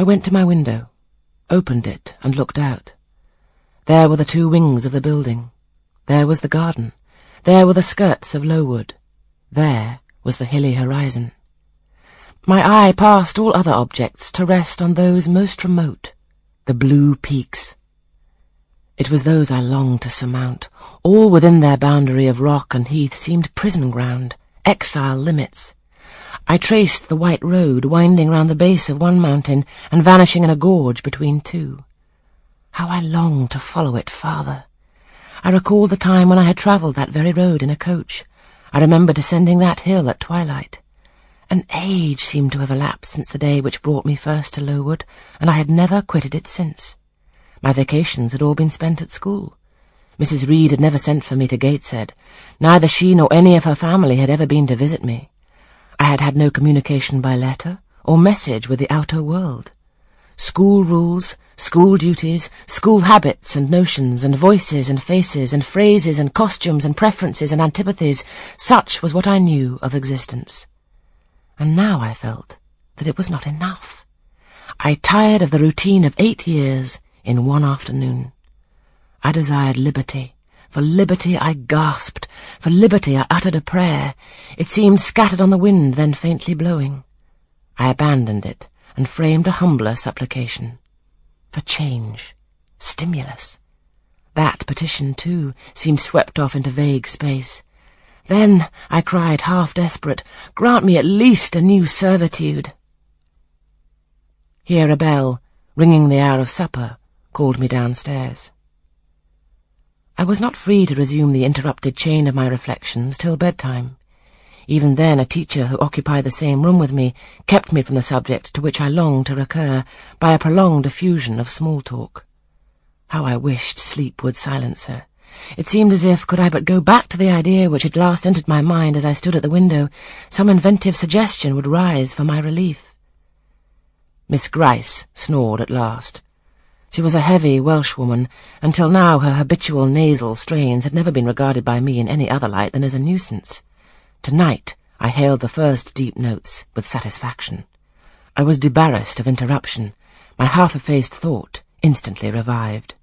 I went to my window, opened it, and looked out. There were the two wings of the building. There was the garden. There were the skirts of Lowood. There was the hilly horizon. My eye passed all other objects to rest on those most remote, the blue peaks. It was those I longed to surmount. All within their boundary of rock and heath seemed prison ground, exile limits. I traced the white road winding round the base of one mountain and vanishing in a gorge between two. How I longed to follow it farther. I recalled the time when I had travelled that very road in a coach. I remember descending that hill at twilight. An age seemed to have elapsed since the day which brought me first to Lowood, and I had never quitted it since. My vacations had all been spent at school. Mrs. Reed had never sent for me to Gateshead. Neither she nor any of her family had ever been to visit me. I had had no communication by letter or message with the outer world. School rules, school duties, school habits and notions and voices and faces and phrases and costumes and preferences and antipathies, such was what I knew of existence. And now I felt that it was not enough. I tired of the routine of eight years in one afternoon. I desired liberty, for liberty I gasped. For liberty I uttered a prayer. It seemed scattered on the wind, then faintly blowing. I abandoned it and framed a humbler supplication. For change. Stimulus. That petition, too, seemed swept off into vague space. Then I cried, half desperate, grant me at least a new servitude. Here a bell, ringing the hour of supper, called me downstairs. I was not free to resume the interrupted chain of my reflections till bedtime. Even then a teacher who occupied the same room with me kept me from the subject to which I longed to recur by a prolonged effusion of small talk. How I wished sleep would silence her. It seemed as if, could I but go back to the idea which had last entered my mind as I stood at the window, some inventive suggestion would rise for my relief. Miss Gryce snored at last. She was a heavy Welsh Welshwoman. Until now her habitual nasal strains had never been regarded by me in any other light than as a nuisance. Tonight I hailed the first deep notes with satisfaction. I was debarrassed of interruption. My half-effaced thought instantly revived.